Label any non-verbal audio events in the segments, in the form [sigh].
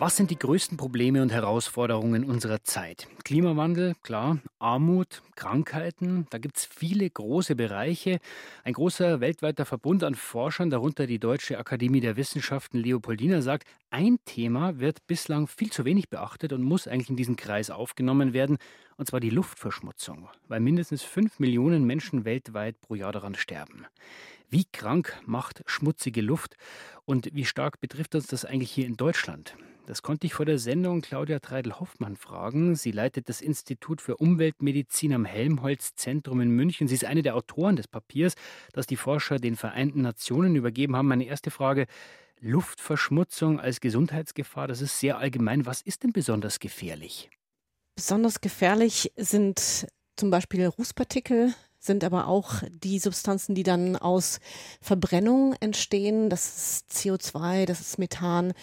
Was sind die größten Probleme und Herausforderungen unserer Zeit? Klimawandel, klar, Armut, Krankheiten, da gibt es viele große Bereiche. Ein großer weltweiter Verbund an Forschern, darunter die Deutsche Akademie der Wissenschaften Leopoldina, sagt, ein Thema wird bislang viel zu wenig beachtet und muss eigentlich in diesen Kreis aufgenommen werden, und zwar die Luftverschmutzung, weil mindestens fünf Millionen Menschen weltweit pro Jahr daran sterben. Wie krank macht schmutzige Luft und wie stark betrifft uns das eigentlich hier in Deutschland? Das konnte ich vor der Sendung Claudia Treidel-Hoffmann fragen. Sie leitet das Institut für Umweltmedizin am Helmholtz-Zentrum in München. Sie ist eine der Autoren des Papiers, das die Forscher den Vereinten Nationen übergeben haben. Meine erste Frage: Luftverschmutzung als Gesundheitsgefahr, das ist sehr allgemein. Was ist denn besonders gefährlich? Besonders gefährlich sind zum Beispiel Rußpartikel, sind aber auch die Substanzen, die dann aus Verbrennung entstehen. Das ist CO2, das ist Methan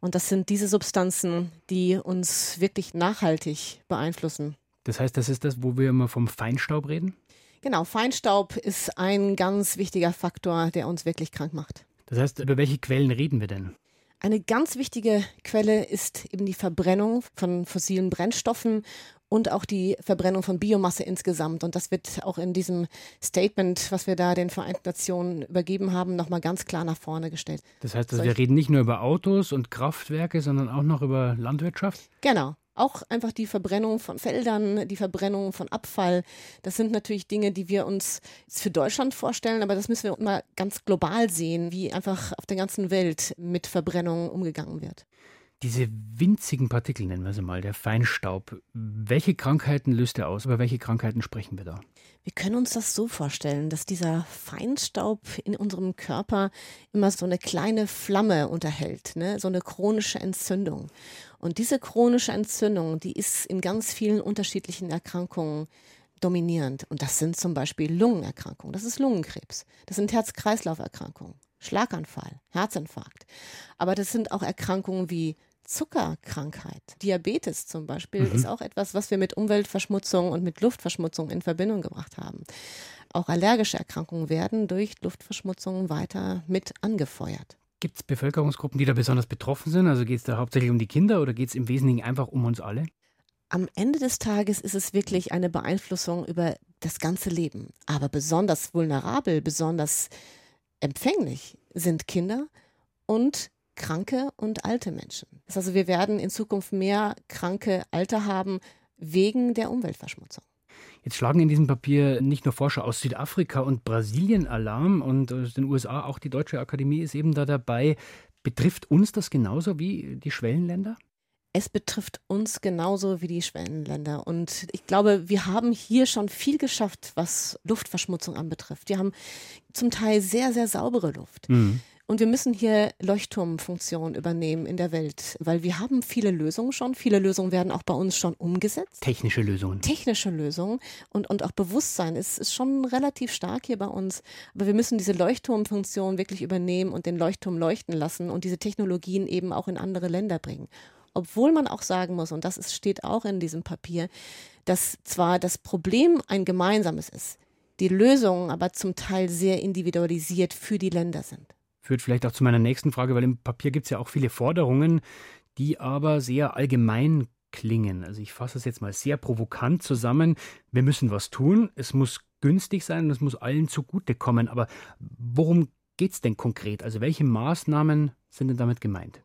und das sind diese Substanzen, die uns wirklich nachhaltig beeinflussen. Das heißt, das ist das, wo wir immer vom Feinstaub reden? Genau, Feinstaub ist ein ganz wichtiger Faktor, der uns wirklich krank macht. Das heißt, über welche Quellen reden wir denn? Eine ganz wichtige Quelle ist eben die Verbrennung von fossilen Brennstoffen und auch die Verbrennung von Biomasse insgesamt. Und das wird auch in diesem Statement, was wir da den Vereinten Nationen übergeben haben, nochmal ganz klar nach vorne gestellt. Das heißt, also wir reden nicht nur über Autos und Kraftwerke, sondern auch noch über Landwirtschaft? Genau. Auch einfach die Verbrennung von Feldern, die Verbrennung von Abfall. Das sind natürlich Dinge, die wir uns für Deutschland vorstellen, aber das müssen wir immer ganz global sehen, wie einfach auf der ganzen Welt mit Verbrennung umgegangen wird. Diese winzigen Partikel, nennen wir sie mal, der Feinstaub, welche Krankheiten löst er aus? Über welche Krankheiten sprechen wir da? Wir können uns das so vorstellen, dass dieser Feinstaub in unserem Körper immer so eine kleine Flamme unterhält, ne? so eine chronische Entzündung. Und diese chronische Entzündung, die ist in ganz vielen unterschiedlichen Erkrankungen dominierend. Und das sind zum Beispiel Lungenerkrankungen, das ist Lungenkrebs, das sind Herz-Kreislauf-Erkrankungen, Schlaganfall, Herzinfarkt. Aber das sind auch Erkrankungen wie Zuckerkrankheit, Diabetes zum Beispiel, mhm. ist auch etwas, was wir mit Umweltverschmutzung und mit Luftverschmutzung in Verbindung gebracht haben. Auch allergische Erkrankungen werden durch Luftverschmutzung weiter mit angefeuert. Gibt es Bevölkerungsgruppen, die da besonders betroffen sind? Also geht es da hauptsächlich um die Kinder oder geht es im Wesentlichen einfach um uns alle? Am Ende des Tages ist es wirklich eine Beeinflussung über das ganze Leben. Aber besonders vulnerabel, besonders empfänglich sind Kinder und kranke und alte Menschen. Das heißt also, wir werden in Zukunft mehr kranke Alte haben wegen der Umweltverschmutzung. Jetzt schlagen in diesem Papier nicht nur Forscher aus Südafrika und Brasilien Alarm und aus den USA, auch die Deutsche Akademie ist eben da dabei. Betrifft uns das genauso wie die Schwellenländer? Es betrifft uns genauso wie die Schwellenländer. Und ich glaube, wir haben hier schon viel geschafft, was Luftverschmutzung anbetrifft. Wir haben zum Teil sehr, sehr saubere Luft. Mhm. Und wir müssen hier Leuchtturmfunktion übernehmen in der Welt, weil wir haben viele Lösungen schon. Viele Lösungen werden auch bei uns schon umgesetzt. Technische Lösungen. Technische Lösungen. Und, und auch Bewusstsein ist, ist schon relativ stark hier bei uns. Aber wir müssen diese Leuchtturmfunktion wirklich übernehmen und den Leuchtturm leuchten lassen und diese Technologien eben auch in andere Länder bringen. Obwohl man auch sagen muss, und das ist, steht auch in diesem Papier, dass zwar das Problem ein gemeinsames ist, die Lösungen aber zum Teil sehr individualisiert für die Länder sind führt vielleicht auch zu meiner nächsten Frage, weil im Papier gibt es ja auch viele Forderungen, die aber sehr allgemein klingen. Also ich fasse es jetzt mal sehr provokant zusammen. Wir müssen was tun, es muss günstig sein und es muss allen zugutekommen. Aber worum geht es denn konkret? Also welche Maßnahmen sind denn damit gemeint?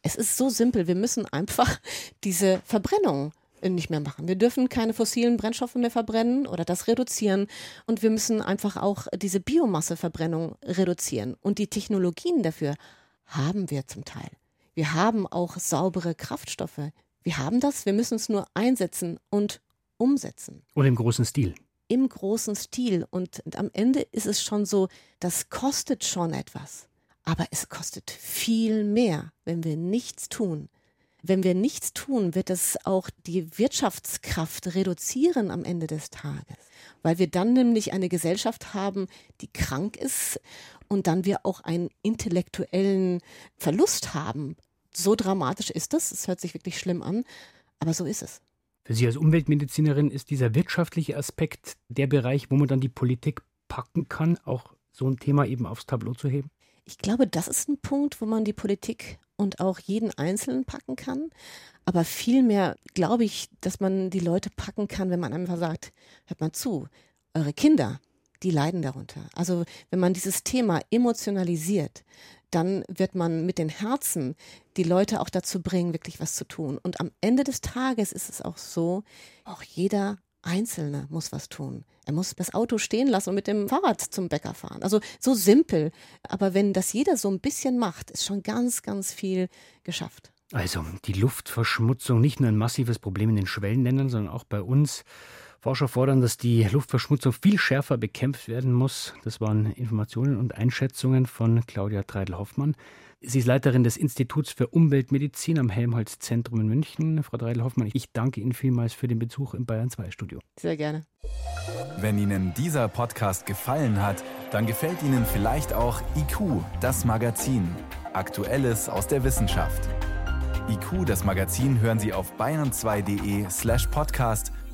Es ist so simpel, wir müssen einfach [laughs] diese Verbrennung nicht mehr machen. Wir dürfen keine fossilen Brennstoffe mehr verbrennen oder das reduzieren. Und wir müssen einfach auch diese Biomasseverbrennung reduzieren. Und die Technologien dafür haben wir zum Teil. Wir haben auch saubere Kraftstoffe. Wir haben das, wir müssen es nur einsetzen und umsetzen. Und im großen Stil. Im großen Stil. Und am Ende ist es schon so, das kostet schon etwas. Aber es kostet viel mehr, wenn wir nichts tun. Wenn wir nichts tun, wird es auch die Wirtschaftskraft reduzieren am Ende des Tages, weil wir dann nämlich eine Gesellschaft haben, die krank ist und dann wir auch einen intellektuellen Verlust haben. So dramatisch ist das, es hört sich wirklich schlimm an, aber so ist es. Für Sie als Umweltmedizinerin ist dieser wirtschaftliche Aspekt der Bereich, wo man dann die Politik packen kann, auch so ein Thema eben aufs Tableau zu heben? Ich glaube, das ist ein Punkt, wo man die Politik und auch jeden Einzelnen packen kann. Aber vielmehr glaube ich, dass man die Leute packen kann, wenn man einfach sagt, hört mal zu, eure Kinder, die leiden darunter. Also wenn man dieses Thema emotionalisiert, dann wird man mit den Herzen die Leute auch dazu bringen, wirklich was zu tun. Und am Ende des Tages ist es auch so, auch jeder Einzelne muss was tun. Er muss das Auto stehen lassen und mit dem Fahrrad zum Bäcker fahren. Also so simpel. Aber wenn das jeder so ein bisschen macht, ist schon ganz, ganz viel geschafft. Also die Luftverschmutzung nicht nur ein massives Problem in den Schwellenländern, sondern auch bei uns. Forscher fordern, dass die Luftverschmutzung viel schärfer bekämpft werden muss. Das waren Informationen und Einschätzungen von Claudia Treidel-Hoffmann. Sie ist Leiterin des Instituts für Umweltmedizin am Helmholtz-Zentrum in München. Frau Treidel-Hoffmann, ich danke Ihnen vielmals für den Besuch im Bayern 2 Studio. Sehr gerne. Wenn Ihnen dieser Podcast gefallen hat, dann gefällt Ihnen vielleicht auch IQ, das Magazin. Aktuelles aus der Wissenschaft. IQ, das Magazin, hören Sie auf bayern2.de slash podcast